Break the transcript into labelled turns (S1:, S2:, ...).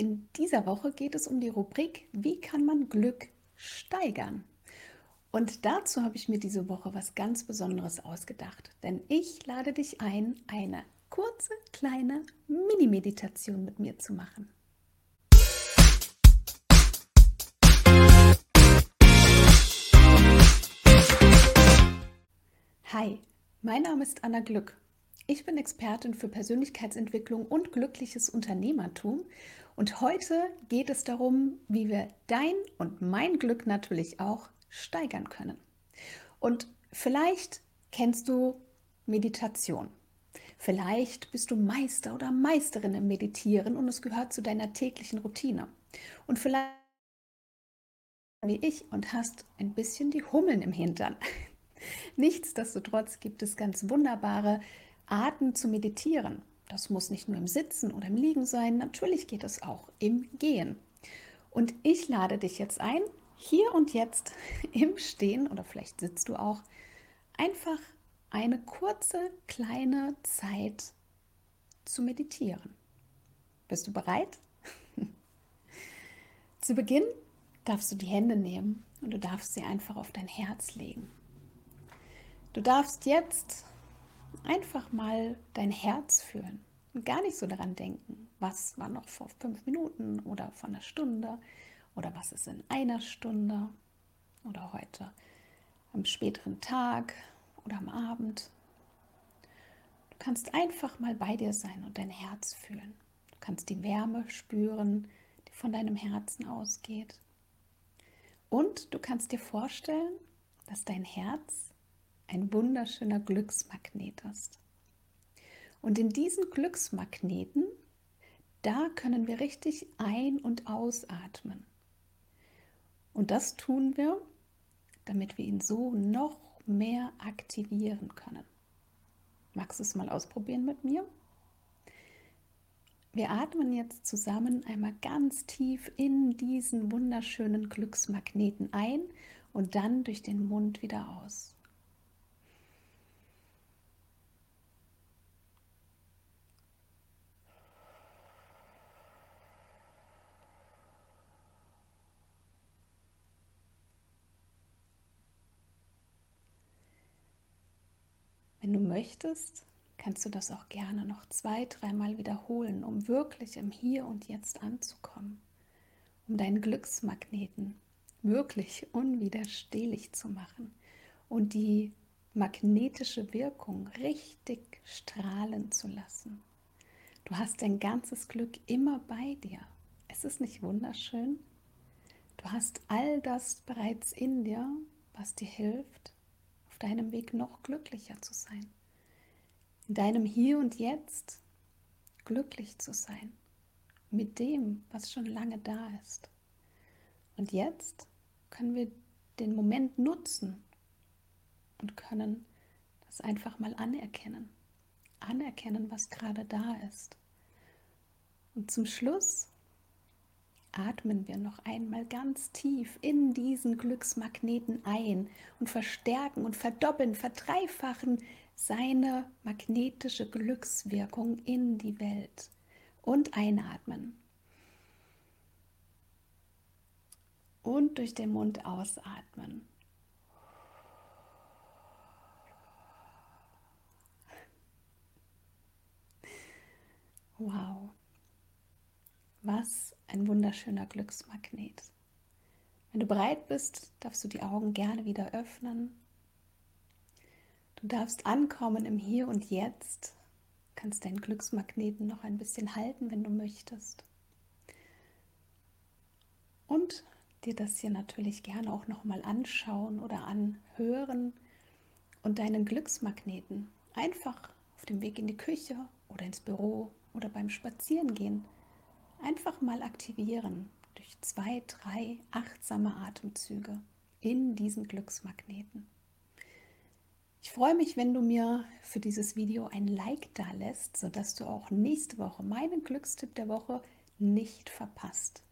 S1: In dieser Woche geht es um die Rubrik Wie kann man Glück steigern? Und dazu habe ich mir diese Woche was ganz Besonderes ausgedacht, denn ich lade dich ein, eine kurze, kleine Mini-Meditation mit mir zu machen. Hi, mein Name ist Anna Glück. Ich bin Expertin für Persönlichkeitsentwicklung und glückliches Unternehmertum und heute geht es darum, wie wir dein und mein Glück natürlich auch steigern können. Und vielleicht kennst du Meditation. Vielleicht bist du Meister oder Meisterin im Meditieren und es gehört zu deiner täglichen Routine. Und vielleicht wie ich und hast ein bisschen die Hummeln im Hintern. Nichtsdestotrotz gibt es ganz wunderbare Arten zu meditieren. Das muss nicht nur im Sitzen oder im Liegen sein, natürlich geht es auch im Gehen. Und ich lade dich jetzt ein, hier und jetzt im Stehen oder vielleicht sitzt du auch, einfach eine kurze, kleine Zeit zu meditieren. Bist du bereit? zu Beginn darfst du die Hände nehmen und du darfst sie einfach auf dein Herz legen. Du darfst jetzt einfach mal dein Herz fühlen und gar nicht so daran denken, was war noch vor fünf Minuten oder vor einer Stunde oder was ist in einer Stunde oder heute am späteren Tag oder am Abend. Du kannst einfach mal bei dir sein und dein Herz fühlen. Du kannst die Wärme spüren, die von deinem Herzen ausgeht. Und du kannst dir vorstellen, dass dein Herz ein wunderschöner Glücksmagnet ist. Und in diesen Glücksmagneten, da können wir richtig ein- und ausatmen. Und das tun wir, damit wir ihn so noch mehr aktivieren können. Magst du es mal ausprobieren mit mir? Wir atmen jetzt zusammen einmal ganz tief in diesen wunderschönen Glücksmagneten ein und dann durch den Mund wieder aus. Wenn du möchtest, kannst du das auch gerne noch zwei, dreimal wiederholen, um wirklich im Hier und Jetzt anzukommen, um deinen Glücksmagneten wirklich unwiderstehlich zu machen und die magnetische Wirkung richtig strahlen zu lassen. Du hast dein ganzes Glück immer bei dir. Es ist nicht wunderschön? Du hast all das bereits in dir, was dir hilft, deinem Weg noch glücklicher zu sein. In deinem Hier und Jetzt glücklich zu sein. Mit dem, was schon lange da ist. Und jetzt können wir den Moment nutzen und können das einfach mal anerkennen. Anerkennen, was gerade da ist. Und zum Schluss atmen wir noch einmal ganz tief in diesen Glücksmagneten ein und verstärken und verdoppeln, verdreifachen seine magnetische Glückswirkung in die Welt. Und einatmen. Und durch den Mund ausatmen. Wow. Was ein wunderschöner Glücksmagnet. Wenn du bereit bist, darfst du die Augen gerne wieder öffnen. Du darfst ankommen im Hier und Jetzt, kannst deinen Glücksmagneten noch ein bisschen halten, wenn du möchtest. Und dir das hier natürlich gerne auch noch mal anschauen oder anhören und deinen Glücksmagneten einfach auf dem Weg in die Küche oder ins Büro oder beim Spazierengehen einfach mal aktivieren durch zwei, drei achtsame Atemzüge in diesen Glücksmagneten. Ich freue mich, wenn du mir für dieses Video ein Like da lässt, sodass du auch nächste Woche meinen Glückstipp der Woche nicht verpasst.